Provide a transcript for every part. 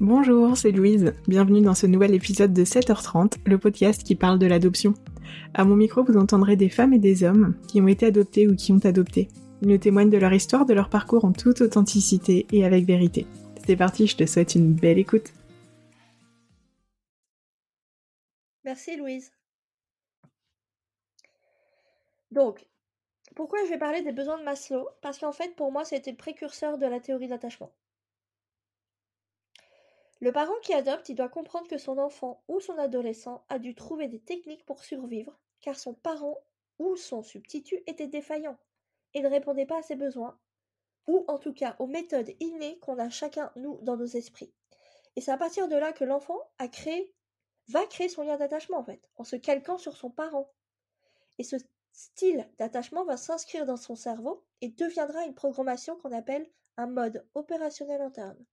Bonjour, c'est Louise. Bienvenue dans ce nouvel épisode de 7h30, le podcast qui parle de l'adoption. À mon micro, vous entendrez des femmes et des hommes qui ont été adoptés ou qui ont adopté. Ils nous témoignent de leur histoire, de leur parcours en toute authenticité et avec vérité. C'est parti, je te souhaite une belle écoute. Merci Louise. Donc, pourquoi je vais parler des besoins de Maslow? Parce qu'en fait, pour moi, c'était le précurseur de la théorie d'attachement. Le parent qui adopte, il doit comprendre que son enfant ou son adolescent a dû trouver des techniques pour survivre, car son parent ou son substitut était défaillant et ne répondait pas à ses besoins, ou en tout cas aux méthodes innées qu'on a chacun, nous, dans nos esprits. Et c'est à partir de là que l'enfant va créer son lien d'attachement, en fait, en se calquant sur son parent. Et ce style d'attachement va s'inscrire dans son cerveau et deviendra une programmation qu'on appelle un mode opérationnel interne.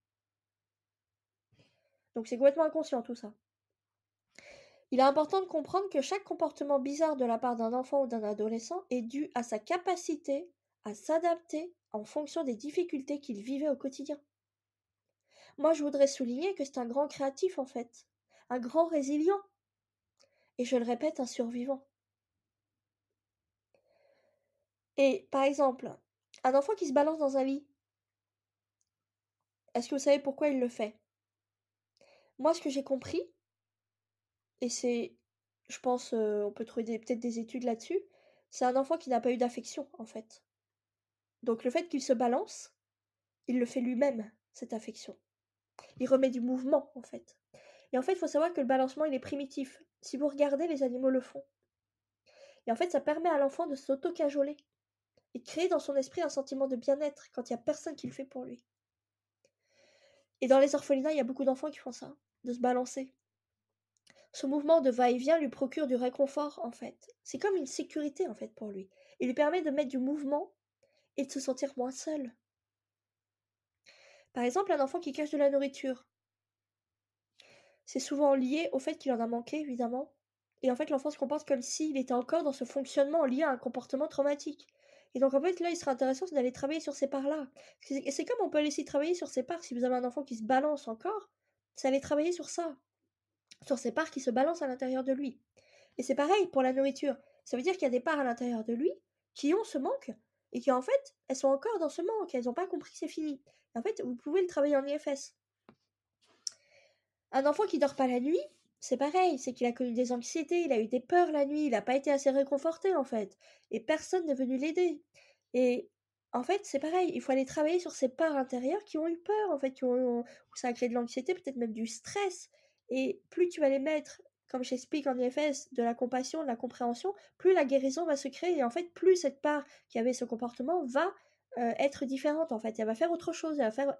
Donc c'est complètement inconscient tout ça. Il est important de comprendre que chaque comportement bizarre de la part d'un enfant ou d'un adolescent est dû à sa capacité à s'adapter en fonction des difficultés qu'il vivait au quotidien. Moi, je voudrais souligner que c'est un grand créatif en fait, un grand résilient, et je le répète, un survivant. Et par exemple, un enfant qui se balance dans un lit, est-ce que vous savez pourquoi il le fait? Moi, ce que j'ai compris, et c'est, je pense, on peut trouver peut-être des études là-dessus, c'est un enfant qui n'a pas eu d'affection, en fait. Donc le fait qu'il se balance, il le fait lui-même, cette affection. Il remet du mouvement, en fait. Et en fait, il faut savoir que le balancement, il est primitif. Si vous regardez, les animaux le font. Et en fait, ça permet à l'enfant de s'auto-cajoler et de créer dans son esprit un sentiment de bien-être quand il n'y a personne qui le fait pour lui. Et dans les orphelinats, il y a beaucoup d'enfants qui font ça de se balancer. Ce mouvement de va-et-vient lui procure du réconfort, en fait. C'est comme une sécurité, en fait, pour lui. Il lui permet de mettre du mouvement et de se sentir moins seul. Par exemple, un enfant qui cache de la nourriture. C'est souvent lié au fait qu'il en a manqué, évidemment. Et en fait, l'enfant se comporte comme s'il était encore dans ce fonctionnement lié à un comportement traumatique. Et donc, en fait, là, il serait intéressant d'aller travailler sur ces parts-là. C'est comme on peut laisser travailler sur ces parts si vous avez un enfant qui se balance encore c'est aller travailler sur ça, sur ces parts qui se balancent à l'intérieur de lui. Et c'est pareil pour la nourriture. Ça veut dire qu'il y a des parts à l'intérieur de lui qui ont ce manque et qui en fait, elles sont encore dans ce manque, elles n'ont pas compris que c'est fini. en fait, vous pouvez le travailler en IFS. Un enfant qui dort pas la nuit, c'est pareil, c'est qu'il a connu des anxiétés, il a eu des peurs la nuit, il n'a pas été assez réconforté en fait, et personne n'est venu l'aider. Et en fait, c'est pareil, il faut aller travailler sur ces parts intérieures qui ont eu peur, en fait, qui ont, où ça a créé de l'anxiété, peut-être même du stress. Et plus tu vas les mettre, comme j'explique en IFS, de la compassion, de la compréhension, plus la guérison va se créer. Et en fait, plus cette part qui avait ce comportement va euh, être différente, en fait. Elle va faire autre chose, elle va,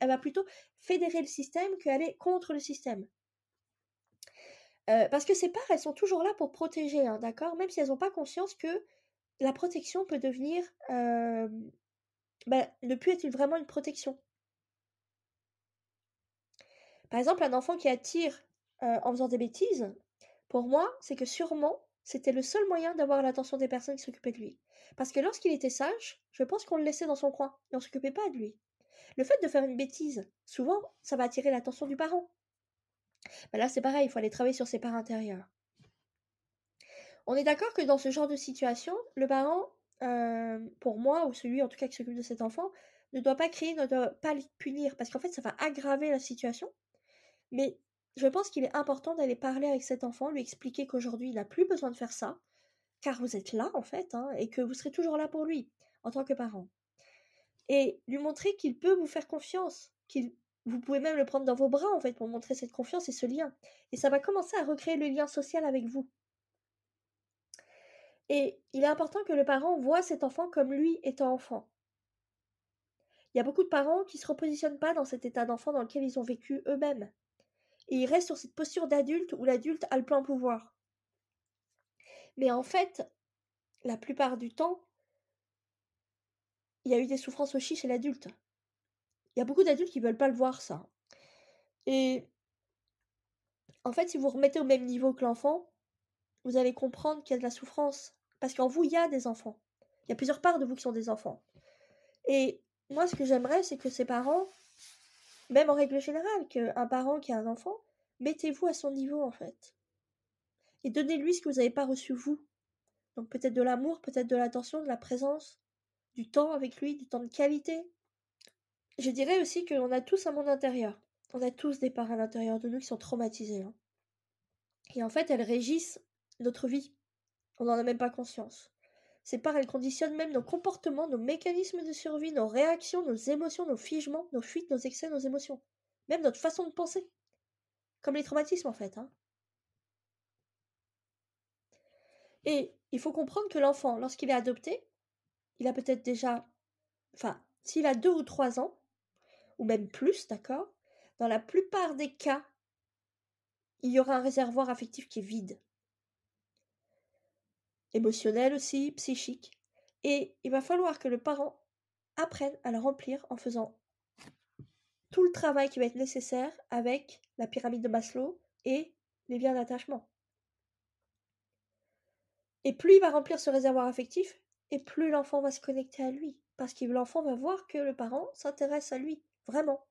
elle va plutôt fédérer le système qu'aller contre le système. Euh, parce que ces parts, elles sont toujours là pour protéger, hein, d'accord? Même si elles n'ont pas conscience que la protection peut devenir bah, ne plus être vraiment une protection. Par exemple, un enfant qui attire en faisant des bêtises, pour moi, c'est que sûrement c'était le seul moyen d'avoir l'attention des personnes qui s'occupaient de lui. Parce que lorsqu'il était sage, je pense qu'on le laissait dans son coin et on s'occupait pas de lui. Le fait de faire une bêtise, souvent, ça va attirer l'attention du parent. Bah, là, c'est pareil, il faut aller travailler sur ses parts intérieures. On est d'accord que dans ce genre de situation, le parent, euh, pour moi, ou celui en tout cas qui s'occupe de cet enfant, ne doit pas crier, ne doit pas le punir, parce qu'en fait, ça va aggraver la situation. Mais je pense qu'il est important d'aller parler avec cet enfant, lui expliquer qu'aujourd'hui, il n'a plus besoin de faire ça, car vous êtes là, en fait, hein, et que vous serez toujours là pour lui, en tant que parent. Et lui montrer qu'il peut vous faire confiance, qu'il vous pouvez même le prendre dans vos bras, en fait, pour montrer cette confiance et ce lien. Et ça va commencer à recréer le lien social avec vous. Et il est important que le parent voit cet enfant comme lui étant enfant. Il y a beaucoup de parents qui ne se repositionnent pas dans cet état d'enfant dans lequel ils ont vécu eux-mêmes. Et ils restent sur cette posture d'adulte où l'adulte a le plein pouvoir. Mais en fait, la plupart du temps, il y a eu des souffrances aussi chez l'adulte. Il y a beaucoup d'adultes qui veulent pas le voir, ça. Et en fait, si vous remettez au même niveau que l'enfant, vous allez comprendre qu'il y a de la souffrance parce qu'en vous, il y a des enfants. Il y a plusieurs parts de vous qui sont des enfants. Et moi, ce que j'aimerais, c'est que ces parents, même en règle générale, qu'un parent qui a un enfant, mettez-vous à son niveau en fait. Et donnez-lui ce que vous n'avez pas reçu vous. Donc peut-être de l'amour, peut-être de l'attention, de la présence, du temps avec lui, du temps de qualité. Je dirais aussi qu'on a tous un monde intérieur. On a tous des parts à l'intérieur de nous qui sont traumatisées. Hein. Et en fait, elles régissent notre vie. On n'en a même pas conscience. Ces parts, elles conditionnent même nos comportements, nos mécanismes de survie, nos réactions, nos émotions, nos figements, nos fuites, nos excès, nos émotions. Même notre façon de penser. Comme les traumatismes, en fait. Hein. Et il faut comprendre que l'enfant, lorsqu'il est adopté, il a peut-être déjà, enfin, s'il a deux ou trois ans, ou même plus, d'accord, dans la plupart des cas, il y aura un réservoir affectif qui est vide. Émotionnel aussi, psychique. Et il va falloir que le parent apprenne à le remplir en faisant tout le travail qui va être nécessaire avec la pyramide de Maslow et les liens d'attachement. Et plus il va remplir ce réservoir affectif, et plus l'enfant va se connecter à lui. Parce que l'enfant va voir que le parent s'intéresse à lui, vraiment.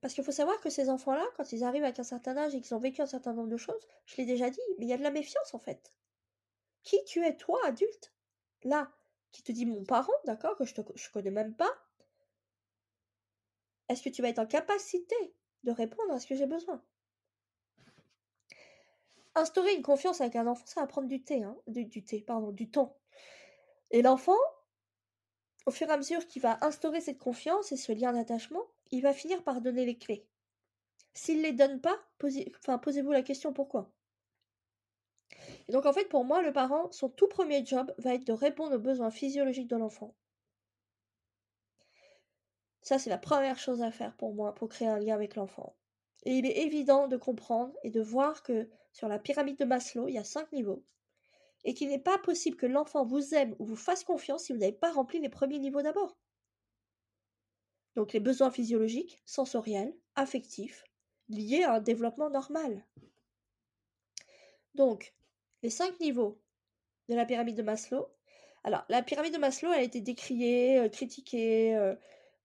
Parce qu'il faut savoir que ces enfants-là, quand ils arrivent avec un certain âge et qu'ils ont vécu un certain nombre de choses, je l'ai déjà dit, mais il y a de la méfiance en fait. Qui tu es, toi, adulte? Là, qui te dit mon parent, d'accord, que je ne connais même pas Est-ce que tu vas être en capacité de répondre à ce que j'ai besoin? Instaurer une confiance avec un enfant, ça va prendre du thé, hein, du, thé, pardon, du temps. Et l'enfant, au fur et à mesure qu'il va instaurer cette confiance et ce lien d'attachement, il va finir par donner les clés. S'il ne les donne pas, posez-vous la question pourquoi? Donc en fait, pour moi, le parent, son tout premier job va être de répondre aux besoins physiologiques de l'enfant. Ça, c'est la première chose à faire pour moi, pour créer un lien avec l'enfant. Et il est évident de comprendre et de voir que sur la pyramide de Maslow, il y a cinq niveaux, et qu'il n'est pas possible que l'enfant vous aime ou vous fasse confiance si vous n'avez pas rempli les premiers niveaux d'abord. Donc les besoins physiologiques, sensoriels, affectifs, liés à un développement normal. Donc, les cinq niveaux de la pyramide de Maslow. Alors, la pyramide de Maslow, elle a été décriée, euh, critiquée. Euh,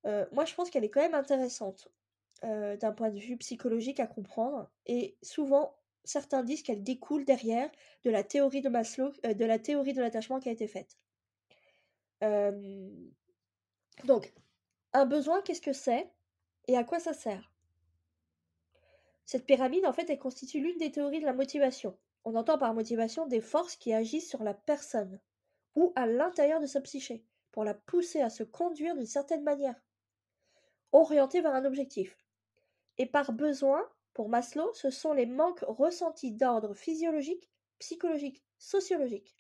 euh, moi, je pense qu'elle est quand même intéressante. D'un point de vue psychologique à comprendre. Et souvent, certains disent qu'elle découle derrière de la théorie de Maslow, euh, de la théorie de l'attachement qui a été faite. donc, un besoin, qu'est-ce que c'est et à quoi ça sert? Cette pyramide, en fait, elle constitue l'une des théories de la motivation. On entend par motivation des forces qui agissent sur la personne ou à l'intérieur de sa psyché pour la pousser à se conduire d'une certaine manière, orientée vers un objectif. Et par besoin, pour Maslow, ce sont les manques ressentis d'ordre physiologique, psychologique, sociologique.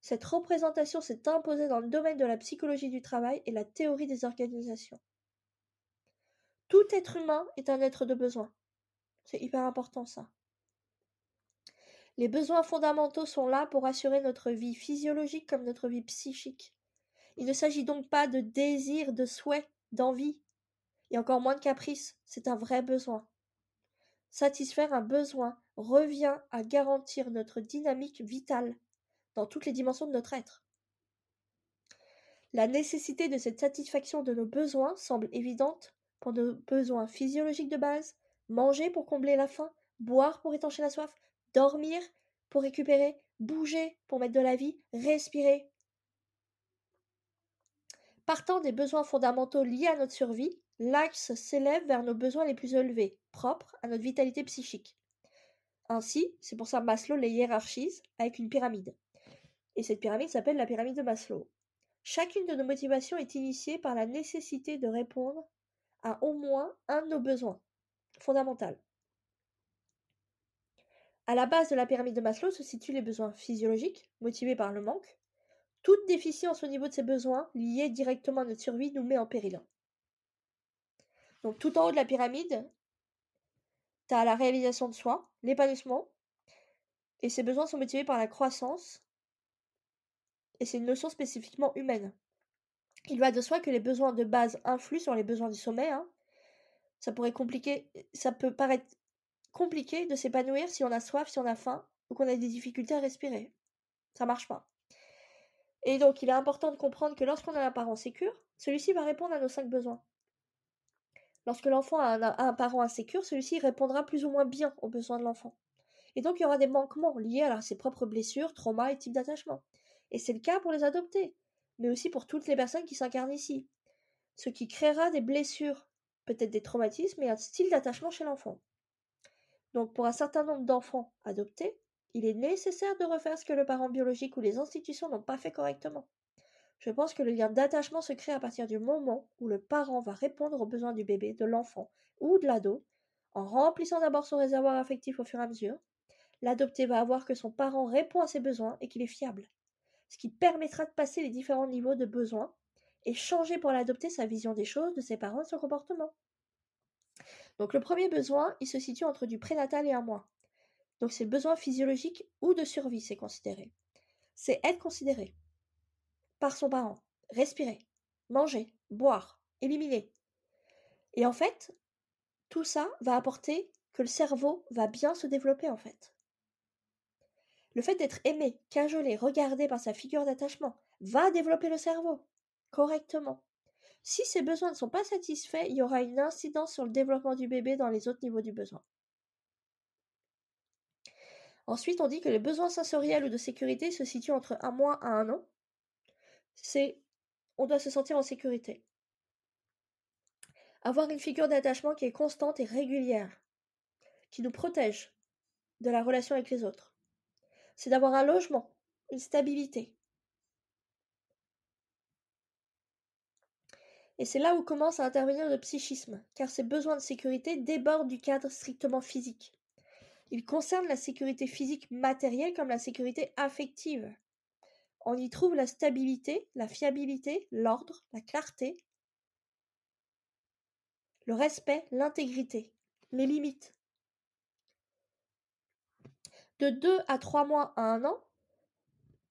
Cette représentation s'est imposée dans le domaine de la psychologie du travail et la théorie des organisations. Tout être humain est un être de besoin. C'est hyper important ça. Les besoins fondamentaux sont là pour assurer notre vie physiologique comme notre vie psychique. Il ne s'agit donc pas de désir, de souhait, d'envie, et encore moins de caprice, c'est un vrai besoin. Satisfaire un besoin revient à garantir notre dynamique vitale dans toutes les dimensions de notre être. La nécessité de cette satisfaction de nos besoins semble évidente pour nos besoins physiologiques de base, manger pour combler la faim, boire pour étancher la soif, dormir pour récupérer, bouger pour mettre de la vie, respirer. Partant des besoins fondamentaux liés à notre survie, l'axe s'élève vers nos besoins les plus élevés, propres à notre vitalité psychique. Ainsi, c'est pour ça Maslow les hiérarchise avec une pyramide. Et cette pyramide s'appelle la pyramide de Maslow. Chacune de nos motivations est initiée par la nécessité de répondre à au moins un de nos besoins fondamentaux. À la base de la pyramide de Maslow se situent les besoins physiologiques, motivés par le manque. Toute déficience au niveau de ces besoins, liée directement à notre survie, nous met en péril. Donc tout en haut de la pyramide, tu as la réalisation de soi, l'épanouissement, et ces besoins sont motivés par la croissance, et c'est une notion spécifiquement humaine. Il va de soi que les besoins de base influent sur les besoins du sommet. Hein. Ça pourrait compliquer, ça peut paraître compliqué de s'épanouir si on a soif, si on a faim, ou qu'on a des difficultés à respirer. Ça marche pas. Et donc, il est important de comprendre que lorsqu'on a un parent sécure, celui-ci va répondre à nos cinq besoins. Lorsque l'enfant a un, parent insécure, celui-ci répondra plus ou moins bien aux besoins de l'enfant. Et donc, il y aura des manquements liés à ses propres blessures, traumas et types d'attachement. Et c'est le cas pour les adoptés, mais aussi pour toutes les personnes qui s'incarnent ici. Ce qui créera des blessures, peut-être des traumatismes et un style d'attachement chez l'enfant. Donc, pour un certain nombre d'enfants adoptés, il est nécessaire de refaire ce que le parent biologique ou les institutions n'ont pas fait correctement. Je pense que le lien d'attachement se crée à partir du moment où le parent va répondre aux besoins du bébé, de l'enfant ou de l'ado, en remplissant d'abord son réservoir affectif au fur et à mesure. L'adopté va avoir que son parent répond à ses besoins et qu'il est fiable, ce qui permettra de passer les différents niveaux de besoins et changer pour l'adopté sa vision des choses, de ses parents et son comportement. Donc le premier besoin, il se situe entre du prénatal et un mois. Donc c'est le besoin physiologique ou de survie, c'est considéré. C'est être considéré par son parent, respirer, manger, boire, éliminer. Et en fait, tout ça va apporter que le cerveau va bien se développer en fait. Le fait d'être aimé, cajolé, regardé par sa figure d'attachement va développer le cerveau correctement. Si ces besoins ne sont pas satisfaits, il y aura une incidence sur le développement du bébé dans les autres niveaux du besoin. Ensuite, on dit que les besoins sensoriels ou de sécurité se situent entre un mois à un an. C'est on doit se sentir en sécurité. Avoir une figure d'attachement qui est constante et régulière, qui nous protège de la relation avec les autres. C'est d'avoir un logement, une stabilité. Et c'est là où commence à intervenir le psychisme, car ces besoins de sécurité débordent du cadre strictement physique. Il concerne la sécurité physique matérielle comme la sécurité affective. On y trouve la stabilité, la fiabilité, l'ordre, la clarté, le respect, l'intégrité, les limites. De deux à trois mois à un an,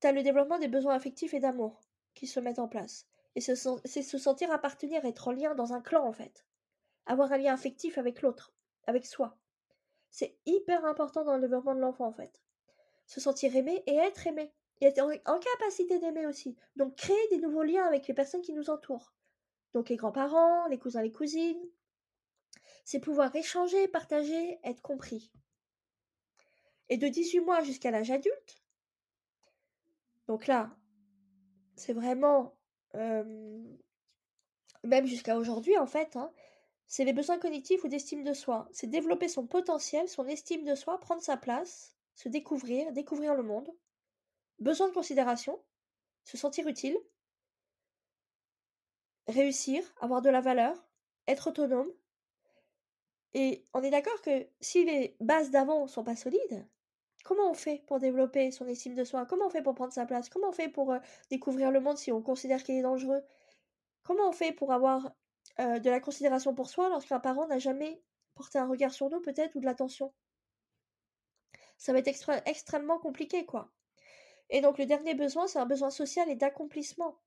tu as le développement des besoins affectifs et d'amour qui se mettent en place. Et c'est se sentir appartenir, être en lien dans un clan en fait. Avoir un lien affectif avec l'autre, avec soi. C'est hyper important dans le développement de l'enfant en fait. Se sentir aimé et être aimé. Et être en, capacité d'aimer aussi. Donc créer des nouveaux liens avec les personnes qui nous entourent. Donc les grands-parents, les cousins, les cousines. C'est pouvoir échanger, partager, être compris. Et de 18 mois jusqu'à l'âge adulte. Donc là, c'est vraiment... Même jusqu'à aujourd'hui en fait, hein, c'est les besoins cognitifs ou d'estime de soi. C'est développer son potentiel, son estime de soi, prendre sa place, se découvrir, découvrir le monde. Besoin de considération, se sentir utile, réussir, avoir de la valeur, être autonome. Et on est d'accord que si les bases d'avant sont pas solides, comment on fait pour développer son estime de soi? Comment on fait pour prendre sa place? Comment on fait pour euh, découvrir le monde si on considère qu'il est dangereux? Comment on fait pour avoir euh, de la considération pour soi lorsqu'un parent n'a jamais porté un regard sur nous peut-être ou de l'attention? Ça va être extrêmement compliqué quoi. Et donc le dernier besoin, c'est un besoin social et d'accomplissement.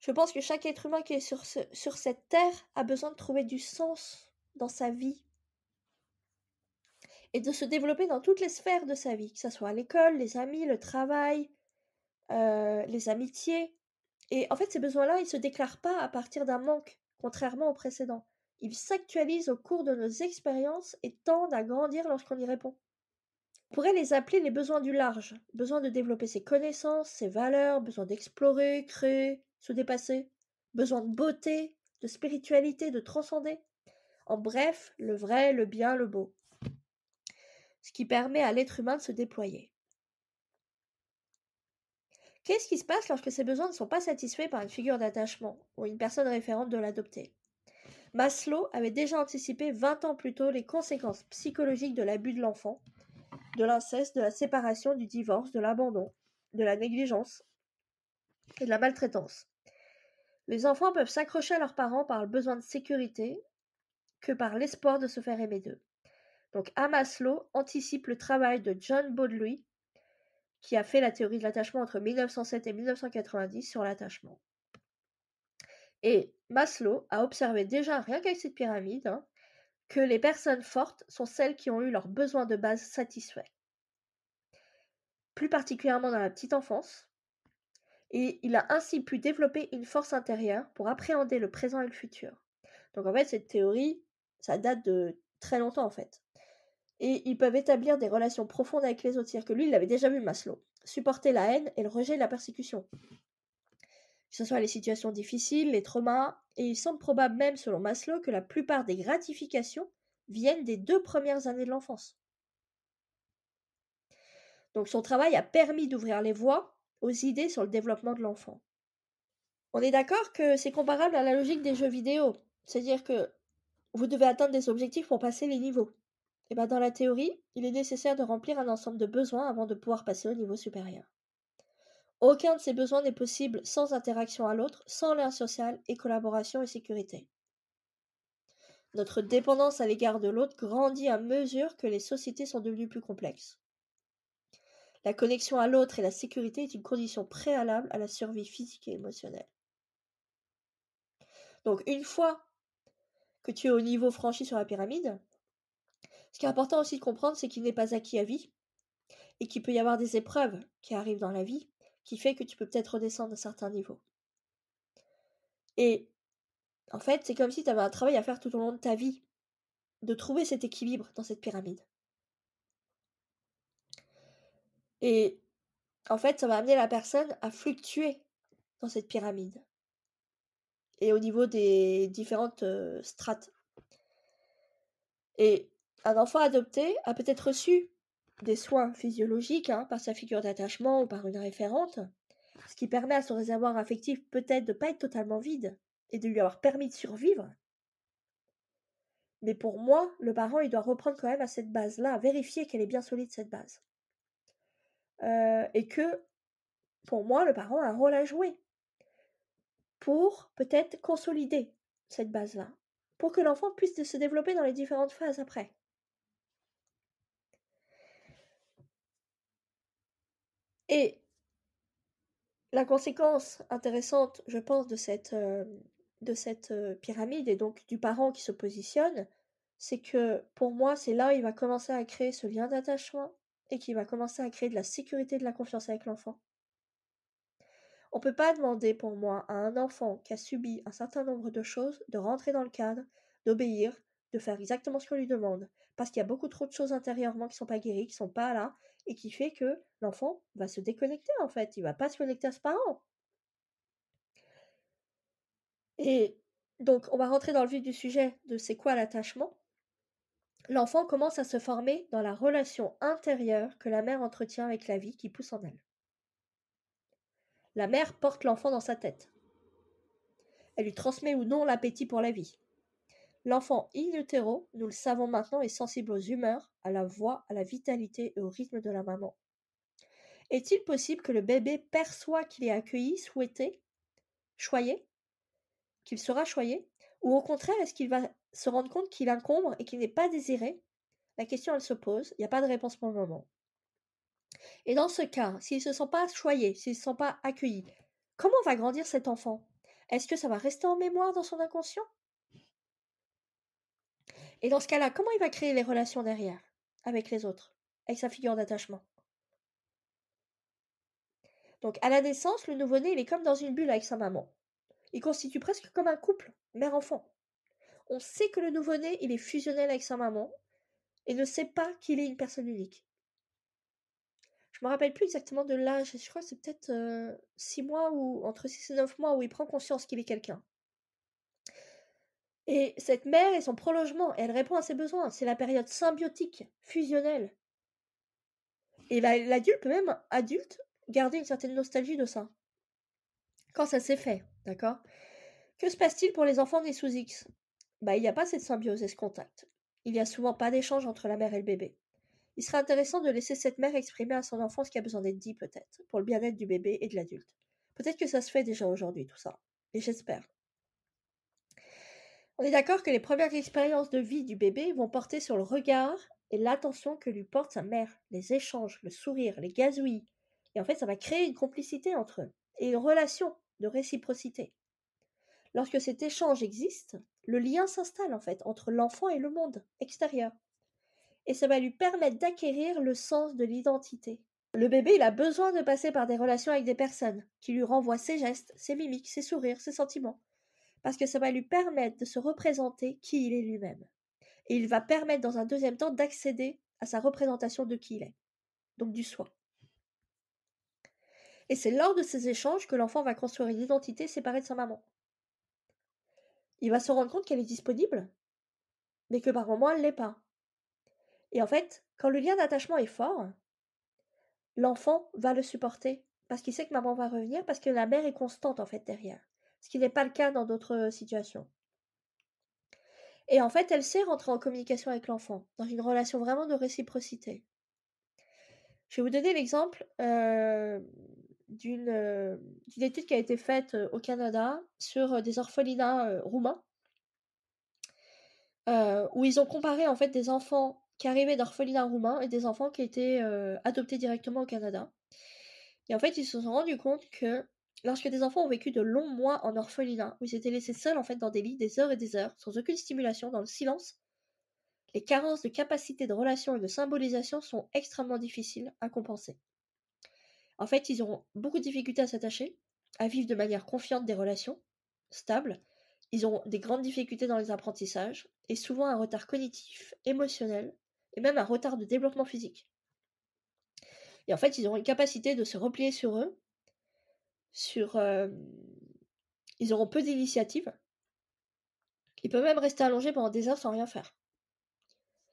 Je pense que chaque être humain qui est sur, cette terre a besoin de trouver du sens dans sa vie et de se développer dans toutes les sphères de sa vie, que ce soit à l'école, les amis, le travail, euh, les amitiés, et en fait, ces besoins-là, ils ne se déclarent pas à partir d'un manque, contrairement au précédent. Ils s'actualisent au cours de nos expériences et tendent à grandir lorsqu'on y répond. On pourrait les appeler les besoins du large, besoin de développer ses connaissances, ses valeurs, besoin d'explorer, créer, se dépasser, besoin de beauté, de spiritualité, de transcender. En bref, le vrai, le bien, le beau. Ce qui permet à l'être humain de se déployer. Qu'est-ce qui se passe lorsque ces besoins ne sont pas satisfaits par une figure d'attachement ou une personne référente de l'adopté Maslow avait déjà anticipé 20 ans plus tôt les conséquences psychologiques de l'abus de l'enfant, de l'inceste, de la séparation, du divorce, de l'abandon, de la négligence et de la maltraitance. Les enfants peuvent s'accrocher à leurs parents par le besoin de sécurité que par l'espoir de se faire aimer d'eux. Donc, Maslow anticipe le travail de John Bowlby qui a fait la théorie de l'attachement entre 1907 et 1990 sur l'attachement. Et Maslow a observé déjà, rien qu'avec cette pyramide, hein, que les personnes fortes sont celles qui ont eu leurs besoins de base satisfaits. plus particulièrement dans la petite enfance, et il a ainsi pu développer une force intérieure pour appréhender le présent et le futur. Donc en fait, cette théorie, ça date de très longtemps en fait. Et ils peuvent établir des relations profondes avec les autres. C'est-à-dire que lui, il avait déjà vu Maslow. Supporter la haine et le rejet de la persécution. Que ce soit les situations difficiles, les traumas, et il semble probable même, selon Maslow, que la plupart des gratifications viennent des deux premières années de l'enfance. Donc son travail a permis d'ouvrir les voies aux idées sur le développement de l'enfant. On est d'accord que c'est comparable à la logique des jeux vidéo, c'est-à-dire que vous devez atteindre des objectifs pour passer les niveaux. Et bien dans la théorie, il est nécessaire de remplir un ensemble de besoins avant de pouvoir passer au niveau supérieur. Aucun de ces besoins n'est possible sans interaction à l'autre, sans lien social et collaboration et sécurité. Notre dépendance à l'égard de l'autre grandit à mesure que les sociétés sont devenues plus complexes. La connexion à l'autre et la sécurité est une condition préalable à la survie physique et émotionnelle. Donc une fois que tu es au niveau franchi sur la pyramide, ce qui est important aussi de comprendre, c'est qu'il n'est pas acquis à vie et qu'il peut y avoir des épreuves qui arrivent dans la vie qui fait que tu peux peut-être redescendre à certains niveaux. Et en fait, c'est comme si tu avais un travail à faire tout au long de ta vie, de trouver cet équilibre dans cette pyramide. Et en fait, ça va amener la personne à fluctuer dans cette pyramide. Et au niveau des différentes euh, strates. Et un enfant adopté a peut-être reçu des soins physiologiques hein, par sa figure d'attachement ou par une référente, ce qui permet à son réservoir affectif peut-être de ne pas être totalement vide et de lui avoir permis de survivre. Mais pour moi, le parent, il doit reprendre quand même à cette base-là, vérifier qu'elle est bien solide, cette base. Euh, et que, pour moi, le parent a un rôle à jouer pour peut-être consolider cette base-là, pour que l'enfant puisse se développer dans les différentes phases après. Et la conséquence intéressante, je pense, de cette, de cette pyramide et donc du parent qui se positionne, c'est que pour moi, c'est là où il va commencer à créer ce lien d'attachement, et qui va commencer à créer de la sécurité et de la confiance avec l'enfant. On ne peut pas demander pour moi à un enfant qui a subi un certain nombre de choses de rentrer dans le cadre, d'obéir, de faire exactement ce qu'on lui demande, parce qu'il y a beaucoup trop de choses intérieurement qui ne sont pas guéries, qui sont pas là, et qui fait que l'enfant va se déconnecter en fait, il va pas se connecter à ce parent. Et donc on va rentrer dans le vif du sujet de c'est quoi l'attachement l'enfant commence à se former dans la relation intérieure que la mère entretient avec la vie qui pousse en elle. La mère porte l'enfant dans sa tête. Elle lui transmet ou non l'appétit pour la vie. L'enfant in utero, nous le savons maintenant, est sensible aux humeurs, à la voix, à la vitalité et au rythme de la maman. Est-il possible que le bébé perçoit qu'il est accueilli, souhaité, choyé, qu'il sera choyé, ou au contraire, est-ce qu'il va se rendre compte qu'il incombre et qu'il n'est pas désiré? La question, elle se pose. Il n'y a pas de réponse pour le moment. Et dans ce cas, s'il ne se sent pas choyé, s'il ne se sent pas accueilli, comment va grandir cet enfant? Est-ce que ça va rester en mémoire dans son inconscient? Et dans ce cas-là, comment il va créer les relations derrière avec les autres, avec sa figure d'attachement? Donc à la naissance, le nouveau-né, il est comme dans une bulle avec sa maman. Il constitue presque comme un couple, mère-enfant. On sait que le nouveau-né, il est fusionnel avec sa maman et ne sait pas qu'il est une personne unique. Je me rappelle plus exactement de l'âge, je crois que c'est peut-être 6 euh, mois ou entre 6 et 9 mois où il prend conscience qu'il est quelqu'un. Et cette mère est son prolongement, elle répond à ses besoins. C'est la période symbiotique, fusionnelle. Et l'adulte peut même, adulte, garder une certaine nostalgie de ça. Quand ça s'est fait. D'accord? Que se passe-t-il pour les enfants nés sous X? Bah, il n'y a pas cette symbiose et ce contact. Il n'y a souvent pas d'échange entre la mère et le bébé. Il serait intéressant de laisser cette mère exprimer à son enfant ce qui a besoin d'être dit, peut-être, pour le bien-être du bébé et de l'adulte. Peut-être que ça se fait déjà aujourd'hui, tout ça. Et j'espère. On est d'accord que les premières expériences de vie du bébé vont porter sur le regard et l'attention que lui porte sa mère, les échanges, le sourire, les gazouillis. Et en fait, ça va créer une complicité entre eux et une relation de réciprocité. Lorsque cet échange existe, le lien s'installe en fait entre l'enfant et le monde extérieur. Et ça va lui permettre d'acquérir le sens de l'identité. Le bébé, il a besoin de passer par des relations avec des personnes qui lui renvoient ses gestes, ses mimiques, ses sourires, ses sentiments. Parce que ça va lui permettre de se représenter qui il est lui-même. Et il va permettre dans un deuxième temps d'accéder à sa représentation de qui il est. Donc du soi. Et c'est lors de ces échanges que l'enfant va construire une identité séparée de sa maman. Il va se rendre compte qu'elle est disponible, mais que par moments elle l'est pas. Et en fait, quand le lien d'attachement est fort, l'enfant va le supporter parce qu'il sait que maman va revenir, parce que la mère est constante en fait derrière, ce qui n'est pas le cas dans d'autres situations. Et en fait, elle sait rentrer en communication avec l'enfant, dans une relation vraiment de réciprocité. Je vais vous donner l'exemple d'une étude qui a été faite au Canada sur des orphelinats roumains, où ils ont comparé en fait des enfants qui arrivaient d'orphelinats roumains et des enfants qui étaient adoptés directement au Canada. Et en fait, ils se sont rendus compte que lorsque des enfants ont vécu de longs mois en orphelinat, où ils étaient laissés seuls en fait dans des lits des heures et des heures, sans aucune stimulation, dans le silence, les carences de capacité de relation et de symbolisation sont extrêmement difficiles à compenser. En fait, ils auront beaucoup de difficultés à s'attacher, à vivre de manière confiante des relations stables. Ils auront des grandes difficultés dans les apprentissages et souvent un retard cognitif, émotionnel et même un retard de développement physique. Et en fait, ils auront une capacité de se replier sur eux, sur... Ils auront peu d'initiative. Ils peuvent même rester allongés pendant des heures sans rien faire.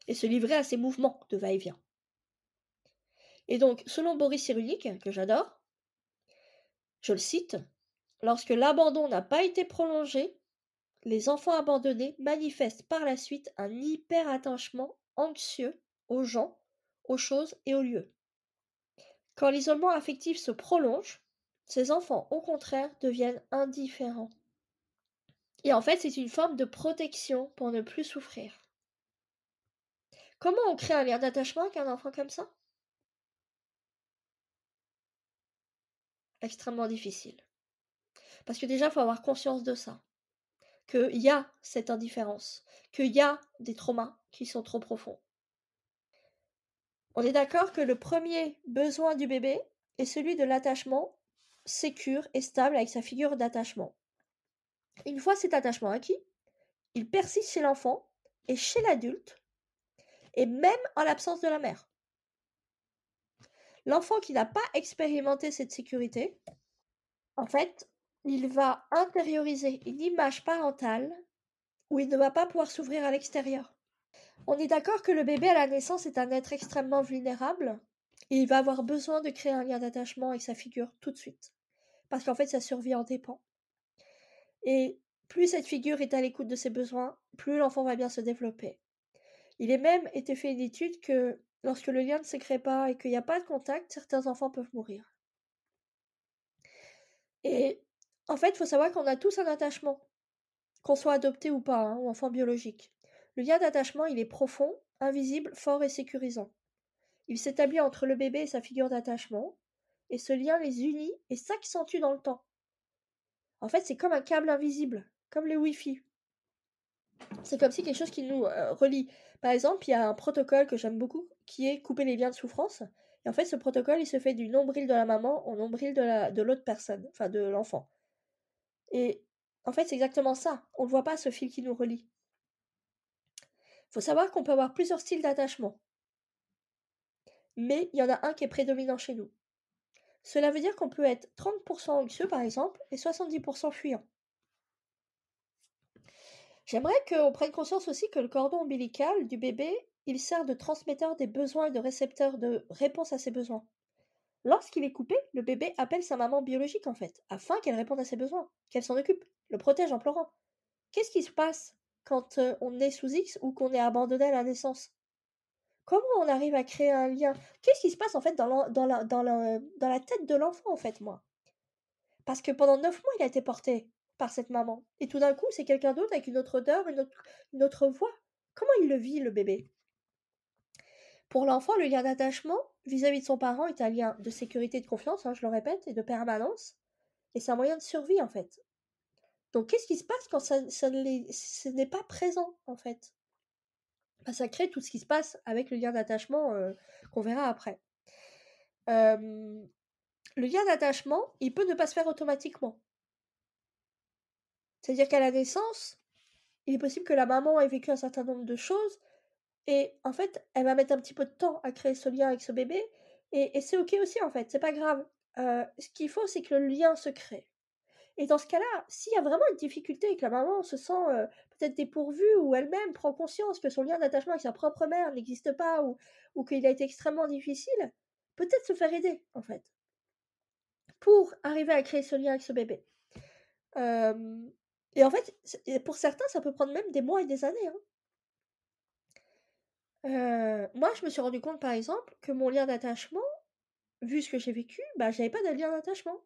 Et se livrer à ces mouvements de va-et-vient. Et donc, selon Boris Cyrulnik, que j'adore, je le cite, lorsque l'abandon n'a pas été prolongé, les enfants abandonnés manifestent par la suite un hyper-attachement anxieux aux gens, aux choses et aux lieux. Quand l'isolement affectif se prolonge, ces enfants, au contraire, deviennent indifférents. Et en fait, c'est une forme de protection pour ne plus souffrir. Comment on crée un lien d'attachement avec un enfant comme ça? Extrêmement difficile. Parce que déjà, il faut avoir conscience de ça. Qu'il y a cette indifférence. Qu'il y a des traumas qui sont trop profonds. On est d'accord que le premier besoin du bébé est celui de l'attachement sécure et stable avec sa figure d'attachement. Une fois cet attachement acquis, il persiste chez l'enfant et chez l'adulte, et même en l'absence de la mère. L'enfant qui n'a pas expérimenté cette sécurité, en fait, il va intérioriser une image parentale où il ne va pas pouvoir s'ouvrir à l'extérieur. On est d'accord que le bébé à la naissance est un être extrêmement vulnérable et il va avoir besoin de créer un lien d'attachement avec sa figure tout de suite. Parce qu'en fait, sa survie en dépend. Et plus cette figure est à l'écoute de ses besoins, plus l'enfant va bien se développer. Il est même été fait une étude que Lorsque le lien ne se crée pas et qu'il n'y a pas de contact, certains enfants peuvent mourir. Et en fait, il faut savoir qu'on a tous un attachement, qu'on soit adopté ou pas, hein, ou enfant biologique. Le lien d'attachement, il est profond, invisible, fort et sécurisant. Il s'établit entre le bébé et sa figure d'attachement, et ce lien les unit et s'accentue dans le temps. En fait, c'est comme un câble invisible, comme le Wi-Fi. C'est comme si quelque chose qui nous euh, relie. Par exemple, il y a un protocole que j'aime beaucoup qui est couper les liens de souffrance. Et en fait, ce protocole, il se fait du nombril de la maman au nombril de, la, de l'autre personne, enfin de l'enfant. Et en fait, c'est exactement ça. On ne voit pas ce fil qui nous relie. Il faut savoir qu'on peut avoir plusieurs styles d'attachement. Mais il y en a un qui est prédominant chez nous. Cela veut dire qu'on peut être 30% anxieux, par exemple, et 70% fuyant. J'aimerais qu'on prenne conscience aussi que le cordon ombilical du bébé, il sert de transmetteur des besoins et de récepteur de réponse à ses besoins. Lorsqu'il est coupé, le bébé appelle sa maman biologique en fait, afin qu'elle réponde à ses besoins, qu'elle s'en occupe, le protège en pleurant. Qu'est-ce qui se passe quand euh, on est sous X ou qu'on est abandonné à la naissance? Comment on arrive à créer un lien? Qu'est-ce qui se passe en fait dans la, tête de l'enfant en fait, moi? Parce que pendant neuf mois, il a été porté par cette maman. Et tout d'un coup, c'est quelqu'un d'autre avec une autre odeur, une autre, voix. Comment il le vit, le bébé? Pour l'enfant, le lien d'attachement vis-à-vis de son parent est un lien de sécurité et de confiance, hein, je le répète, et de permanence. Et c'est un moyen de survie, en fait. Donc, qu'est-ce qui se passe quand ça, ça ce n'est pas présent, en fait? Bah, Ça crée tout ce qui se passe avec le lien d'attachement euh, qu'on verra après. le lien d'attachement, il peut ne pas se faire automatiquement. C'est-à-dire qu'à la naissance, il est possible que la maman ait vécu un certain nombre de choses et en fait, elle va mettre un petit peu de temps à créer ce lien avec ce bébé et, c'est ok aussi en fait, c'est pas grave. ce qu'il faut, c'est que le lien se crée. Et dans ce cas-là, s'il y a vraiment une difficulté et que la maman se sent peut-être dépourvue ou elle-même prend conscience que son lien d'attachement avec sa propre mère n'existe pas ou, ou qu'il a été extrêmement difficile, peut-être se faire aider en fait pour arriver à créer ce lien avec ce bébé. et en fait, pour certains, ça peut prendre même des mois et des années. Hein. moi, je me suis rendu compte, par exemple, que mon lien d'attachement, vu ce que j'ai vécu, bah, j'avais pas de lien d'attachement.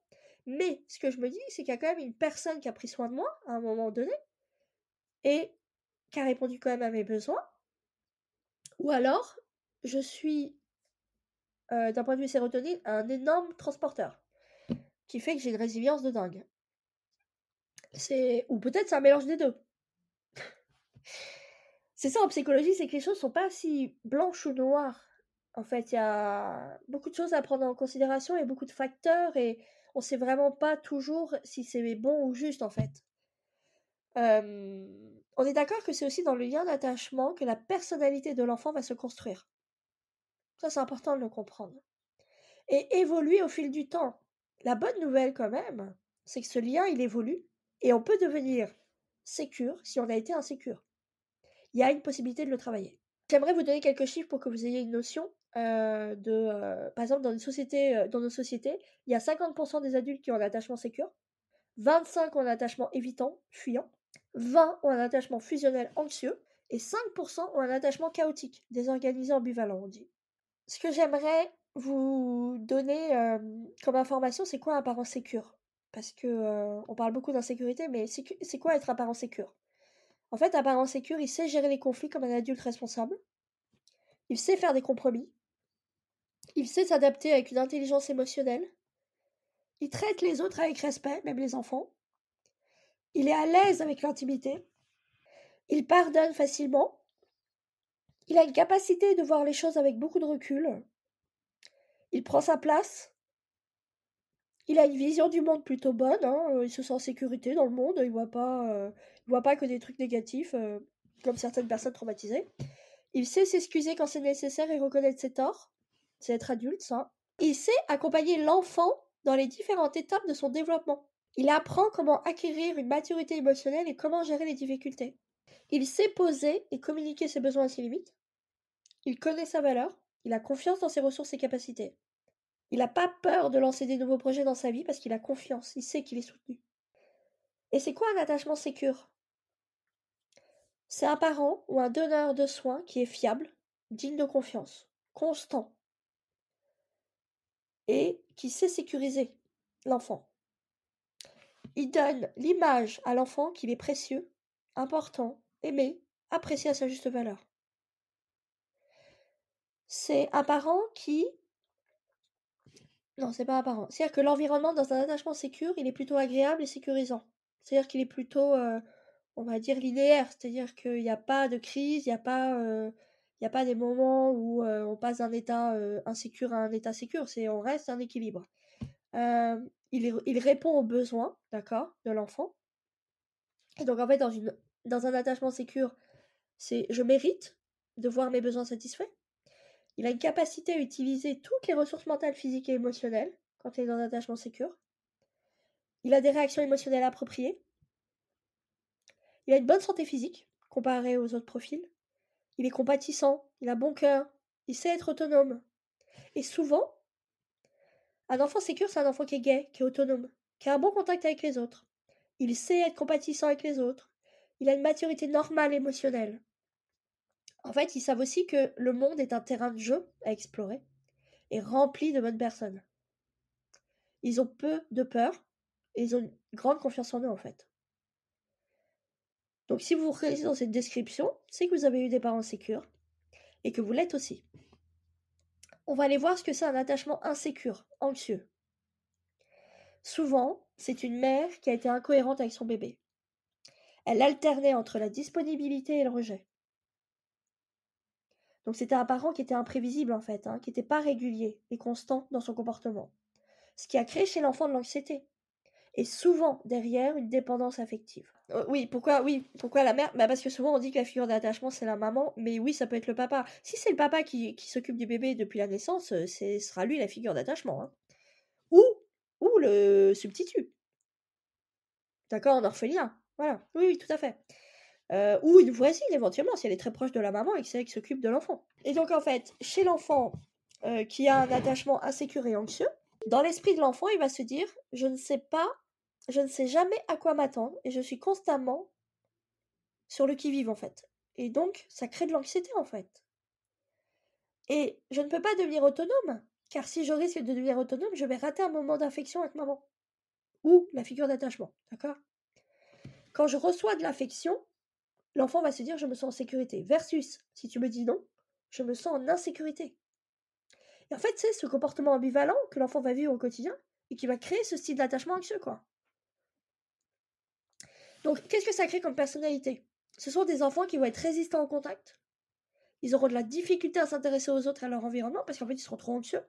Mais ce que je me dis, c'est qu'il y a quand même une personne qui a pris soin de moi à un moment donné et qui a répondu quand même à mes besoins. Ou alors, je suis, euh, d'un point de vue sérotonine, un énorme transporteur qui fait que j'ai une résilience de dingue. C'est ou peut-être c'est un mélange des deux. c'est ça en psychologie, c'est que les choses sont pas si blanches ou noires. En fait, il y a beaucoup de choses à prendre en considération et beaucoup de facteurs et on sait vraiment pas toujours si c'est bon ou juste en fait. On est d'accord que c'est aussi dans le lien d'attachement que la personnalité de l'enfant va se construire. Ça, c'est important de le comprendre. Et évoluer au fil du temps. La bonne nouvelle quand même, c'est que ce lien, il évolue et on peut devenir sécure si on a été insécure. Il y a une possibilité de le travailler. J'aimerais vous donner quelques chiffres pour que vous ayez une notion. De, par exemple, dans nos sociétés, il y a 50% des adultes qui ont un attachement sécure, 25 ont un attachement évitant, fuyant, 20 ont un attachement fusionnel anxieux, et 5% ont un attachement chaotique, désorganisé, ambivalent, on dit. Ce que j'aimerais vous donner comme information, c'est quoi un parent sécure? Parce que on parle beaucoup d'insécurité, mais c'est quoi être un parent sécure? En fait, un parent sécure, il sait gérer les conflits comme un adulte responsable. Il sait faire des compromis. Il sait s'adapter avec une intelligence émotionnelle. Il traite les autres avec respect, même les enfants. Il est à l'aise avec l'intimité. Il pardonne facilement. Il a une capacité de voir les choses avec beaucoup de recul. Il prend sa place. Il a une vision du monde plutôt bonne. Hein. Il se sent en sécurité dans le monde. Il pas, euh, voit pas que des trucs négatifs, euh, comme certaines personnes traumatisées. Il sait s'excuser quand c'est nécessaire et reconnaître ses torts. C'est être adulte, ça. Il sait accompagner l'enfant dans les différentes étapes de son développement. Il apprend comment acquérir une maturité émotionnelle et comment gérer les difficultés. Il sait poser et communiquer ses besoins à ses limites. Il connaît sa valeur. Il a confiance dans ses ressources et capacités. Il n'a pas peur de lancer des nouveaux projets dans sa vie parce qu'il a confiance. Il sait qu'il est soutenu. Et c'est quoi un attachement sécure? C'est un parent ou un donneur de soins qui est fiable, digne de confiance, constant, et qui sait sécuriser l'enfant. Il donne l'image à l'enfant qu'il est précieux, important, aimé, apprécié à sa juste valeur. C'est un parent qui... Non, c'est pas un parent. C'est-à-dire que l'environnement dans un attachement sécure, il est plutôt agréable et sécurisant. C'est-à-dire qu'il est plutôt, euh, on va dire, linéaire. C'est-à-dire qu'il n'y a pas de crise, il n'y a pas... Euh, il des moments où on passe d'un état insécure à un état sécure, c'est on reste un équilibre. Il, répond aux besoins, d'accord, de l'enfant. Et donc en fait, dans, un attachement sécure, c'est je mérite de voir mes besoins satisfaits. Il a une capacité à utiliser toutes les ressources mentales, physiques et émotionnelles quand il est dans un attachement sécure. Il a des réactions émotionnelles appropriées. Il a une bonne santé physique comparée aux autres profils. Il est compatissant, il a bon cœur, il sait être autonome. Et souvent, un enfant sécure, c'est un enfant qui est gay, qui est autonome, qui a un bon contact avec les autres. Il sait être compatissant avec les autres. Il a une maturité normale émotionnelle. En fait, ils savent aussi que le monde est un terrain de jeu à explorer et rempli de bonnes personnes. Ils ont peu de peur et ils ont une grande confiance en eux en fait. Donc si vous vous dans cette description, c'est que vous avez eu des parents sécures et que vous l'êtes aussi. On va aller voir ce que c'est un attachement insécure, anxieux. Souvent, c'est une mère qui a été incohérente avec son bébé. Elle alternait entre la disponibilité et le rejet. Donc c'était un parent qui était imprévisible en fait, hein, qui n'était pas régulier et constant dans son comportement. Ce qui a créé chez l'enfant de l'anxiété. Et souvent derrière une dépendance affective. Euh, oui, pourquoi oui, pourquoi la mère? Bah Parce que souvent on dit que la figure d'attachement c'est la maman, mais oui, ça peut être le papa. Si c'est le papa qui, qui s'occupe du bébé depuis la naissance, euh, ce sera lui la figure d'attachement. Hein. Ou, ou le substitut. D'accord, en orphelinat. Voilà, oui, oui, tout à fait. Euh, ou une voisine éventuellement, si elle est très proche de la maman et que c'est elle qui s'occupe de l'enfant. Et donc en fait, chez l'enfant euh, qui a un attachement insécure et anxieux, dans l'esprit de l'enfant, il va se dire je ne sais pas, je ne sais jamais à quoi m'attendre et je suis constamment sur le qui-vive en fait. Et donc ça crée de l'anxiété en fait. Et je ne peux pas devenir autonome, car si je risque de devenir autonome, je vais rater un moment d'affection avec maman. Ou la figure d'attachement, d'accord? Quand je reçois de l'affection, l'enfant va se dire je me sens en sécurité. Versus, si tu me dis non, je me sens en insécurité. Et en fait, c'est ce comportement ambivalent que l'enfant va vivre au quotidien et qui va créer ce style d'attachement anxieux, quoi. Donc, qu'est-ce que ça crée comme personnalité? Ce sont des enfants qui vont être résistants au contact. Ils auront de la difficulté à s'intéresser aux autres et à leur environnement parce qu'en fait, ils seront trop anxieux.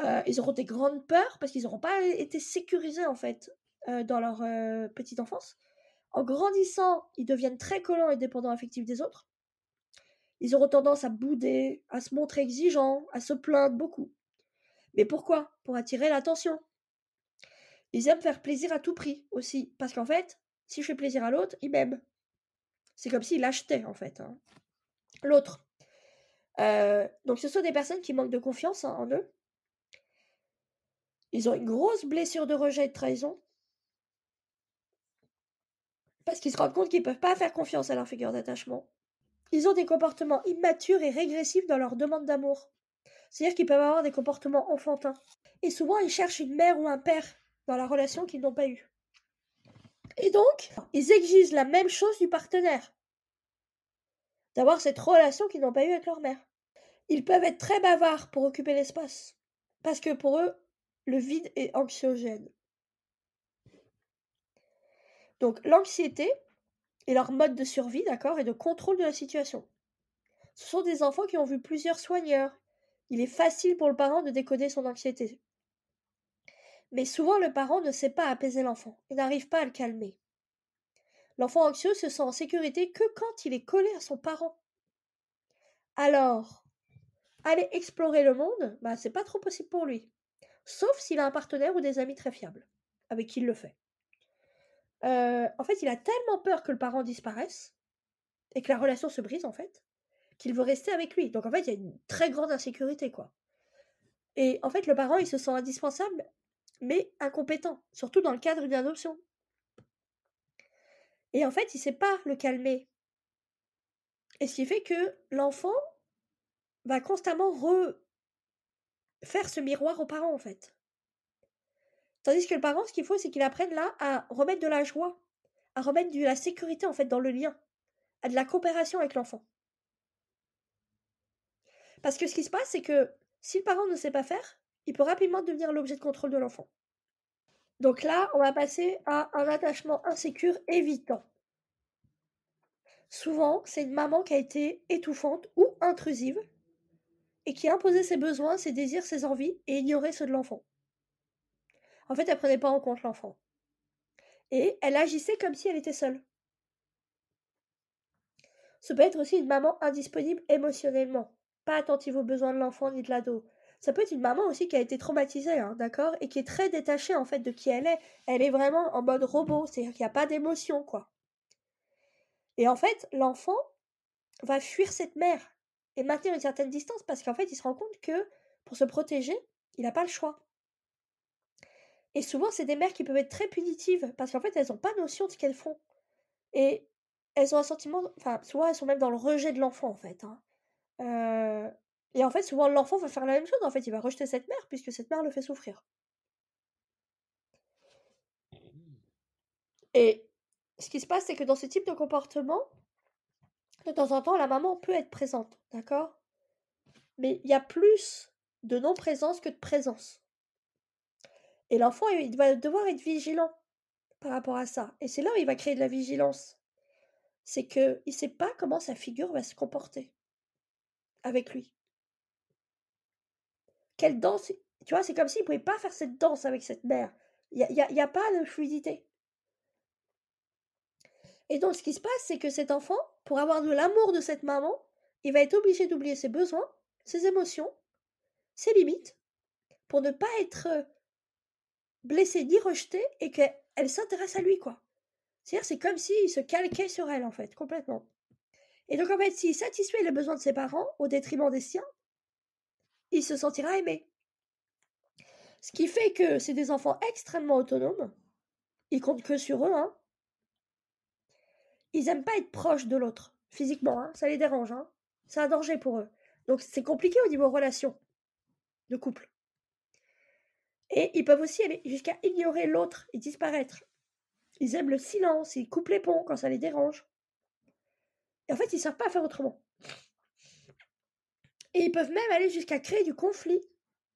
Euh, ils auront des grandes peurs parce qu'ils n'auront pas été sécurisés, en fait, euh, dans leur euh, petite enfance. En grandissant, ils deviennent très collants et dépendants affectifs des autres. Ils auront tendance à bouder, à se montrer exigeants, à se plaindre beaucoup. Mais pourquoi? Pour attirer l'attention. Ils aiment faire plaisir à tout prix aussi, parce qu'en fait, si je fais plaisir à l'autre, il m'aime. C'est comme s'il achetait en fait. Hein. L'autre. Euh, donc ce sont des personnes qui manquent de confiance hein, en eux. Ils ont une grosse blessure de rejet et de trahison parce qu'ils se rendent compte qu'ils ne peuvent pas faire confiance à leur figure d'attachement. Ils ont des comportements immatures et régressifs dans leur demande d'amour. C'est-à-dire qu'ils peuvent avoir des comportements enfantins. Et souvent, ils cherchent une mère ou un père dans la relation qu'ils n'ont pas eue. Et donc, ils exigent la même chose du partenaire. D'avoir cette relation qu'ils n'ont pas eue avec leur mère. Ils peuvent être très bavards pour occuper l'espace. Parce que pour eux, le vide est anxiogène. Donc l'anxiété est leur mode de survie, d'accord, et de contrôle de la situation. Ce sont des enfants qui ont vu plusieurs soigneurs. Il est facile pour le parent de décoder son anxiété. Mais souvent le parent ne sait pas apaiser l'enfant et n'arrive pas à le calmer. L'enfant anxieux se sent en sécurité que quand il est collé à son parent. Alors, aller explorer le monde, bah c'est pas trop possible pour lui. Sauf s'il a un partenaire ou des amis très fiables, avec qui il le fait. Euh, en fait, il a tellement peur que le parent disparaisse et que la relation se brise, en fait, qu'il veut rester avec lui. Donc, en fait, il y a une très grande insécurité, quoi. Et en fait, le parent, il se sent indispensable, mais incompétent, surtout dans le cadre d'une adoption. Et en fait, il sait pas le calmer. Et ce qui fait que l'enfant va constamment refaire ce miroir aux parents, en fait. Tandis que le parent, ce qu'il faut, c'est qu'il apprenne là à remettre de la joie, à remettre de la sécurité en fait dans le lien, à de la coopération avec l'enfant. Parce que ce qui se passe, c'est que si le parent ne sait pas faire, il peut rapidement devenir l'objet de contrôle de l'enfant. Donc là, on va passer à un attachement insécure évitant. Souvent, c'est une maman qui a été étouffante ou intrusive et qui a imposé ses besoins, ses désirs, ses envies et ignoré ceux de l'enfant. En fait, elle prenait pas en compte l'enfant. Et elle agissait comme si elle était seule. Ce peut être aussi une maman indisponible émotionnellement, pas attentive aux besoins de l'enfant ni de l'ado. Ça peut être une maman aussi qui a été traumatisée, hein, d'accord, et qui est très détachée en fait de qui elle est. Elle est vraiment en mode robot, c'est-à-dire qu'il n'y a pas d'émotion, quoi. Et en fait, l'enfant va fuir cette mère et maintenir une certaine distance parce qu'en fait, il se rend compte que pour se protéger, il n'a pas le choix. Et souvent, c'est des mères qui peuvent être très punitives parce qu'en fait, elles n'ont pas notion de ce qu'elles font. Et elles ont un sentiment. Enfin, souvent, elles sont même dans le rejet de l'enfant, en fait. Hein. Euh, et en fait, souvent, l'enfant va faire la même chose. En fait, il va rejeter cette mère puisque cette mère le fait souffrir. Et ce qui se passe, c'est que dans ce type de comportement, de temps en temps, la maman peut être présente, d'accord? Mais il y a plus de non-présence que de présence. Et l'enfant, il va devoir être vigilant par rapport à ça. Et c'est là où il va créer de la vigilance. C'est qu'il ne sait pas comment sa figure va se comporter. avec lui. Quelle danse Tu vois, c'est comme s'il ne pouvait pas faire cette danse avec cette mère. Il n'y a, a, pas de fluidité. Et donc, ce qui se passe, c'est que cet enfant, pour avoir de l'amour de cette maman, il va être obligé d'oublier ses besoins, ses émotions, ses limites, pour ne pas être blessé ni rejeté et qu'elle s'intéresse à lui, quoi. C'est-à-dire, c'est comme s'il se calquait sur elle, en fait, complètement. Et donc, en fait, s'il satisfait les besoins de ses parents au détriment des siens, il se sentira aimé. Ce qui fait que c'est des enfants extrêmement autonomes. Ils comptent que sur eux, hein. Ils aiment pas être proches de l'autre, physiquement, hein. ça les dérange, hein. C'est un danger pour eux. Donc c'est compliqué au niveau relation de couple. Et ils peuvent aussi aller jusqu'à ignorer l'autre et disparaître. Ils aiment le silence, ils coupent les ponts quand ça les dérange. Et en fait, ils ne savent pas faire autrement. Et ils peuvent même aller jusqu'à créer du conflit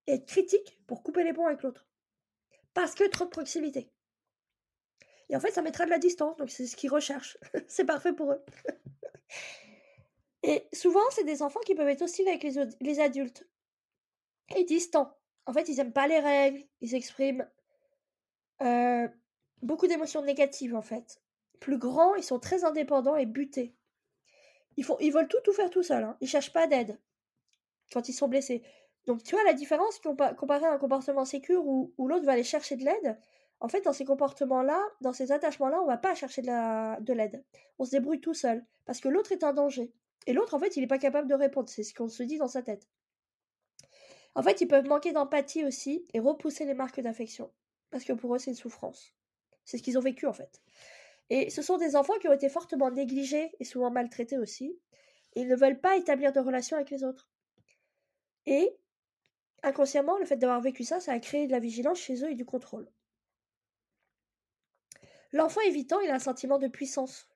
et être critiques pour couper les ponts avec l'autre. Parce que trop de proximité. Et en fait, ça mettra de la distance, donc c'est ce qu'ils recherchent. c'est parfait pour eux. et souvent, c'est des enfants qui peuvent être hostiles avec les, adultes. Et distants. En fait, ils n'aiment pas les règles, ils expriment euh, beaucoup d'émotions négatives, en fait. Plus grands, ils sont très indépendants et butés. Ils, font, ils veulent tout, tout faire tout seuls. Hein. Ils cherchent pas d'aide quand ils sont blessés. Donc, tu vois la différence comparé à un comportement sécure où, l'autre va aller chercher de l'aide. En fait, dans ces comportements-là, dans ces attachements-là, on va pas chercher de l'aide. on se débrouille tout seul. Parce que l'autre est un danger. Et l'autre, en fait, il n'est pas capable de répondre. C'est ce qu'on se dit dans sa tête. En fait, ils peuvent manquer d'empathie aussi et repousser les marques d'affection. Parce que pour eux, c'est une souffrance. C'est ce qu'ils ont vécu, en fait. Et ce sont des enfants qui ont été fortement négligés et souvent maltraités aussi. ils ne veulent pas établir de relations avec les autres. Et inconsciemment, le fait d'avoir vécu ça, ça a créé de la vigilance chez eux et du contrôle. L'enfant évitant, il a un sentiment de puissance.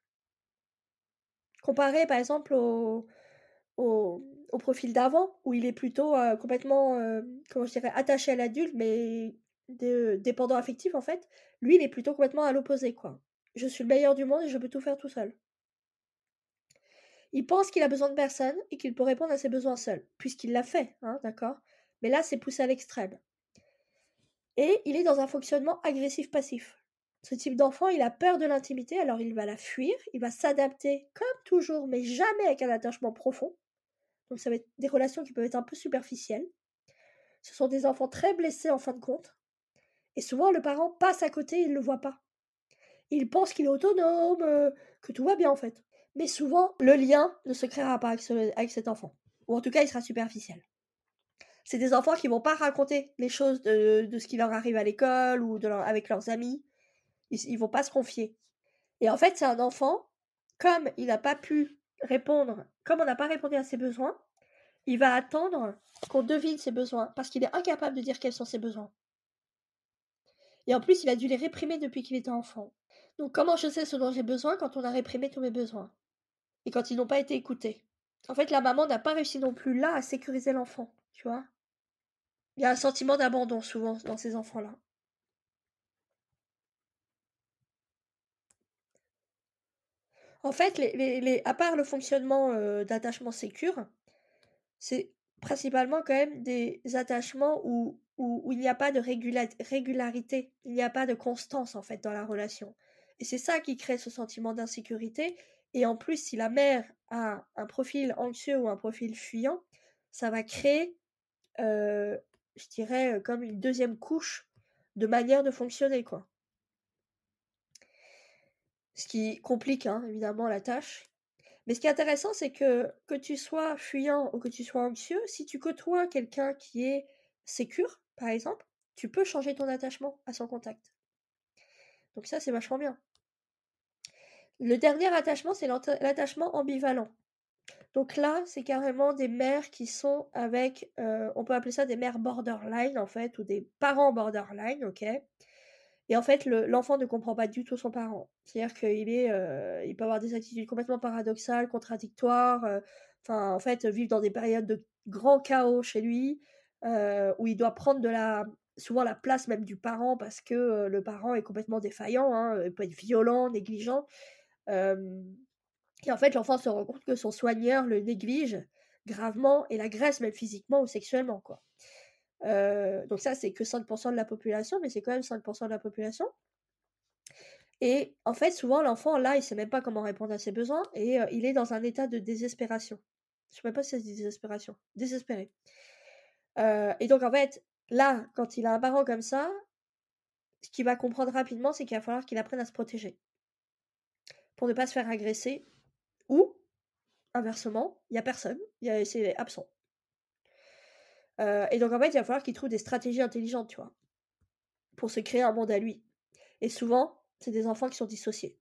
Comparé par exemple au, profil d'avant, où il est plutôt euh, complètement, euh, comment je attaché à l'adulte, mais dépendant affectif en fait, lui il est plutôt complètement à l'opposé quoi. Je suis le meilleur du monde et je peux tout faire tout seul. Il pense qu'il a besoin de personne et qu'il peut répondre à ses besoins seul, puisqu'il l'a fait, hein, d'accord? Mais là, c'est poussé à l'extrême. Et il est dans un fonctionnement agressif-passif. Ce type d'enfant, il a peur de l'intimité, alors il va la fuir, il va s'adapter comme toujours, mais jamais avec un attachement profond. Donc ça va être des relations qui peuvent être un peu superficielles. Ce sont des enfants très blessés en fin de compte. Et souvent, le parent passe à côté, il ne le voit pas. Il pense qu'il est autonome, euh, que tout va bien en fait. Mais souvent, le lien ne se créera pas avec, cet enfant. Ou en tout cas, il sera superficiel. C'est des enfants qui vont pas raconter les choses de, ce qui leur arrive à l'école ou avec leurs amis. Ils, ne vont pas se confier. Et en fait, c'est un enfant, comme il n'a pas pu répondre, comme on n'a pas répondu à ses besoins, il va attendre qu'on devine ses besoins parce qu'il est incapable de dire quels sont ses besoins. Et en plus, il a dû les réprimer depuis qu'il était enfant. Donc comment je sais ce dont j'ai besoin quand on a réprimé tous mes besoins? Et quand ils n'ont pas été écoutés En fait, la maman n'a pas réussi non plus là à sécuriser l'enfant, tu vois? Il y a un sentiment d'abandon souvent dans ces enfants-là. En fait, à part le fonctionnement euh, d'attachement sécure, c'est principalement quand même des attachements où, où, il n'y a pas de régularité, il n'y a pas de constance en fait dans la relation. Et c'est ça qui crée ce sentiment d'insécurité. Et en plus, si la mère a un profil anxieux ou un profil fuyant, ça va créer, je dirais, comme une deuxième couche de manière de fonctionner, quoi. Ce qui complique, hein, évidemment, la tâche. Mais ce qui est intéressant, c'est que que tu sois fuyant ou que tu sois anxieux, si tu côtoies quelqu'un qui est sécure, par exemple, tu peux changer ton attachement à son contact. Donc ça, c'est vachement bien. Le dernier attachement, c'est l'attachement ambivalent. Donc là, c'est carrément des mères qui sont avec, euh, on peut appeler ça des mères borderline en fait, ou des parents borderline, ok? Et en fait, l'enfant ne comprend pas du tout son parent. C'est-à-dire qu'il euh, peut avoir des attitudes complètement paradoxales, contradictoires. Euh, enfin, en fait, vivre dans des périodes de grand chaos chez lui, où il doit prendre de la, souvent la place même du parent parce que le parent est complètement défaillant, hein, il peut être violent, négligent et en fait, l'enfant se rend compte que son soigneur le néglige, gravement et l'agresse même physiquement ou sexuellement, donc ça, c'est que 5% de la population, mais c'est quand même 5% de la population. Et en fait, souvent, l'enfant, là, il sait même pas comment répondre à ses besoins et il est dans un état de désespération. Je sais même pas si c'est désespération. Désespéré. Et donc, en fait, là, quand il a un parent comme ça, ce qu'il va comprendre rapidement, c'est qu'il va falloir qu'il apprenne à se protéger. Pour ne pas se faire agresser. Ou, inversement, il n'y a personne, c'est absent. Euh, et donc, en fait, il va falloir qu'il trouve des stratégies intelligentes, tu vois, pour se créer un monde à lui. Et souvent, c'est des enfants qui sont dissociés.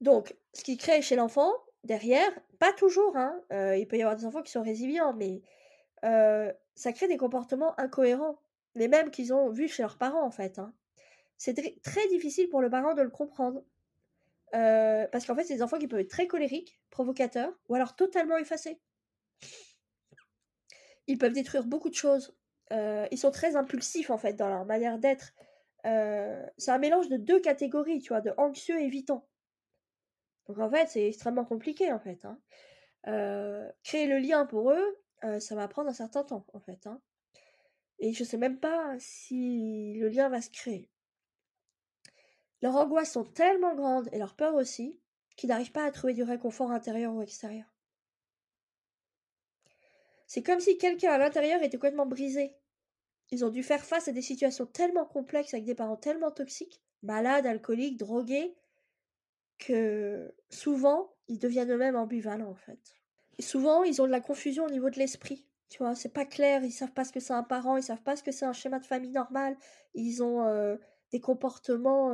Donc, ce qui crée chez l'enfant, derrière, pas toujours, hein, euh, il peut y avoir des enfants qui sont résilients, mais euh, ça crée des comportements incohérents, les mêmes qu'ils ont vus chez leurs parents, en fait. Hein. C'est très difficile pour le parent de le comprendre. parce qu'en fait, c'est des enfants qui peuvent être très colériques, provocateurs, ou alors totalement effacés. Ils peuvent détruire beaucoup de choses. Euh, ils sont très impulsifs en fait dans leur manière d'être. Euh, c'est un mélange de deux catégories, tu vois, de anxieux et évitant. Donc en fait, c'est extrêmement compliqué en fait. Hein. Euh, créer le lien pour eux, ça va prendre un certain temps en fait. Hein. Et je sais même pas si le lien va se créer. Leurs angoisses sont tellement grandes et leur peur aussi qu'ils n'arrivent pas à trouver du réconfort intérieur ou extérieur. C'est comme si quelqu'un à l'intérieur était complètement brisé. Ils ont dû faire face à des situations tellement complexes avec des parents tellement toxiques, malades, alcooliques, drogués, que souvent ils deviennent eux-mêmes ambivalents en fait. Et souvent ils ont de la confusion au niveau de l'esprit. Tu vois, c'est pas clair, ils savent pas ce que c'est un parent, ils savent pas ce que c'est un schéma de famille normal, ils ont euh, des comportements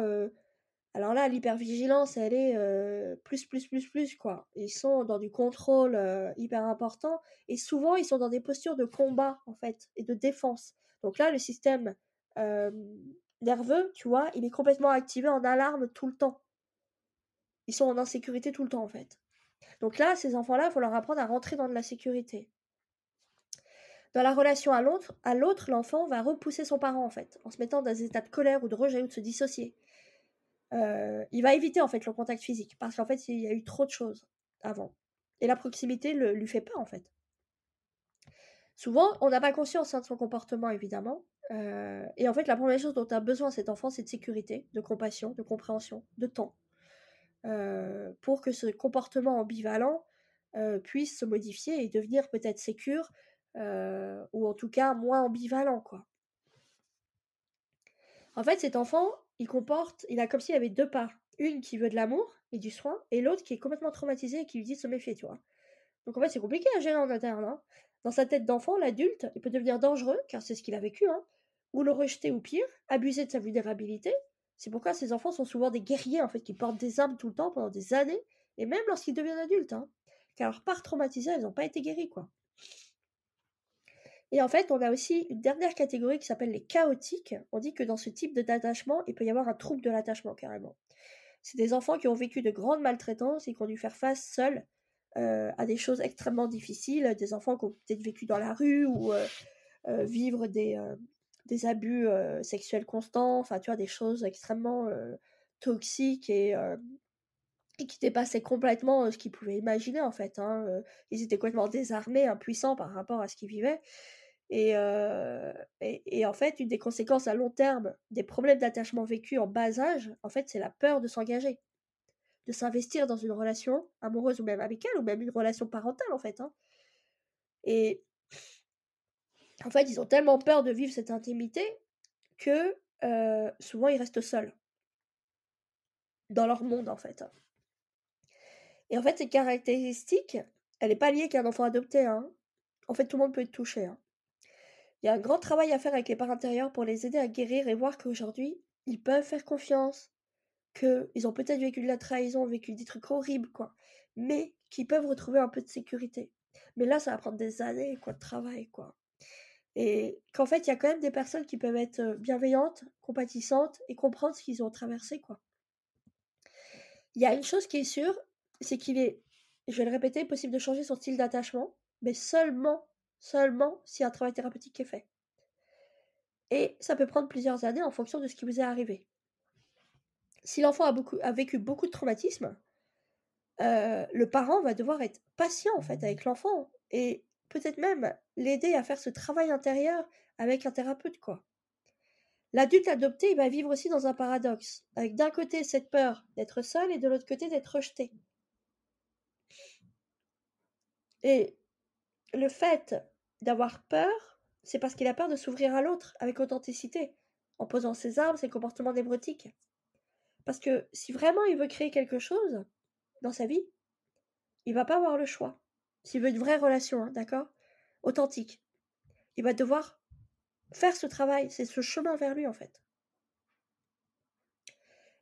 alors là, l'hypervigilance, elle est plus, plus, plus, plus, quoi. Ils sont dans du contrôle hyper important et souvent, ils sont dans des postures de combat, en fait, et de défense. Donc là, le système nerveux, tu vois, il est complètement activé en alarme tout le temps. Ils sont en insécurité tout le temps, en fait. Donc là, ces enfants-là, il faut leur apprendre à rentrer dans de la sécurité. Dans la relation à l'autre, à l'autre, l'enfant va repousser son parent, en fait, en se mettant dans des états de colère ou de rejet ou de se dissocier. Euh, il va éviter en fait le contact physique parce qu'en fait il y a eu trop de choses avant et la proximité ne lui fait pas en fait. Souvent, on n'a pas conscience hein, de son comportement évidemment. Euh, et en fait, la première chose dont a besoin cet enfant, c'est de sécurité, de compassion, de compréhension, de temps, euh, pour que ce comportement ambivalent puisse se modifier et devenir peut-être sécure, ou en tout cas moins ambivalent, quoi. En fait, cet enfant, il comporte, il a comme s'il avait deux parts. Une qui veut de l'amour et du soin, et l'autre qui est complètement traumatisée et qui lui dit de se méfier, tu vois. Donc en fait, c'est compliqué à gérer en interne. Hein. Dans sa tête d'enfant, l'adulte, il peut devenir dangereux, car c'est ce qu'il a vécu, hein, ou le rejeter ou pire, abuser de sa vulnérabilité. C'est pourquoi ces enfants sont souvent des guerriers, en fait, qui portent des armes tout le temps pendant des années, et même lorsqu'ils deviennent adultes. Hein, car leur part traumatisée, elles n'ont pas été guéries, quoi. Et en fait, on a aussi une dernière catégorie qui s'appelle les chaotiques. On dit que dans ce type d'attachement, il peut y avoir un trouble de l'attachement carrément. C'est des enfants qui ont vécu de grandes maltraitances et qui ont dû faire face seuls euh, à des choses extrêmement difficiles. Des enfants qui ont peut-être vécu dans la rue ou euh, euh, vivre des, des abus sexuels constants. Enfin, tu vois, des choses extrêmement toxiques et, et qui dépassaient complètement ce qu'ils pouvaient imaginer en fait. Hein. Ils étaient complètement désarmés, impuissants par rapport à ce qu'ils vivaient. Et, et, en fait, une des conséquences à long terme des problèmes d'attachement vécus en bas âge, en fait, c'est la peur de s'engager, de s'investir dans une relation amoureuse ou même amicale, ou même une relation parentale, en fait. Hein. Et en fait, ils ont tellement peur de vivre cette intimité que souvent ils restent seuls dans leur monde, en fait. Hein. Et en fait, cette caractéristique, elle n'est pas liée qu'à un enfant adopté. Hein. En fait, tout le monde peut être touché. Hein. Il y a un grand travail à faire avec les parents intérieurs pour les aider à guérir et voir qu'aujourd'hui, ils peuvent faire confiance, qu'ils ont peut-être vécu de la trahison, vécu des trucs horribles, quoi, mais qu'ils peuvent retrouver un peu de sécurité. Mais là, ça va prendre des années, quoi, de travail, quoi. Et qu'en fait, il y a quand même des personnes qui peuvent être bienveillantes, compatissantes et comprendre ce qu'ils ont traversé, quoi. Il y a une chose qui est sûre, c'est qu'il est, je vais le répéter, possible de changer son style d'attachement, mais seulement seulement si un travail thérapeutique est fait. Et ça peut prendre plusieurs années en fonction de ce qui vous est arrivé. Si l'enfant a, beaucoup, a vécu beaucoup de traumatismes, euh, le parent va devoir être patient en fait avec l'enfant et peut-être même l'aider à faire ce travail intérieur avec un thérapeute quoi. L'adulte adopté, va vivre aussi dans un paradoxe, avec d'un côté cette peur d'être seul et de l'autre côté d'être rejeté. Et le fait d'avoir peur, c'est parce qu'il a peur de s'ouvrir à l'autre avec authenticité, en posant ses armes, ses comportements névrotiques. Parce que si vraiment il veut créer quelque chose dans sa vie, il va pas avoir le choix. S'il veut une vraie relation, hein, d'accord? Authentique. Il va devoir faire ce travail, c'est ce chemin vers lui en fait.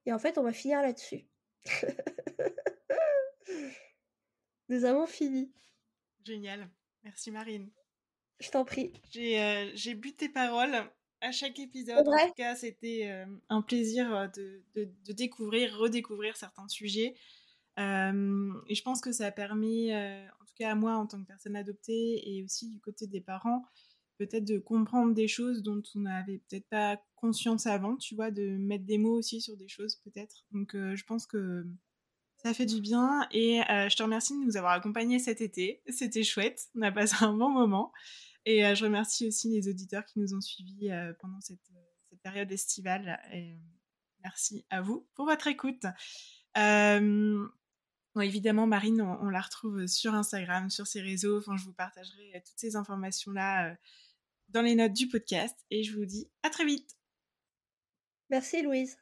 Et en fait, on va finir là-dessus. Nous avons fini. Génial. Merci Marine. Je t'en prie. J'ai euh, bu tes paroles à chaque épisode. En tout cas, c'était euh, un plaisir euh, de, de, découvrir, redécouvrir certains sujets. et je pense que ça a permis, en tout cas à moi en tant que personne adoptée et aussi du côté des parents, peut-être de comprendre des choses dont on n'avait peut-être pas conscience avant, tu vois, de mettre des mots aussi sur des choses peut-être. Donc euh, je pense que ça fait du bien et euh, je te remercie de nous avoir accompagnés cet été. C'était chouette, on a passé un bon moment. Et euh, je remercie aussi les auditeurs qui nous ont suivis pendant cette, période estivale. Merci à vous pour votre écoute. évidemment, Marine, on, la retrouve sur Instagram, sur ses réseaux. Enfin, je vous partagerai toutes ces informations-là dans les notes du podcast et je vous dis à très vite. Merci Louise.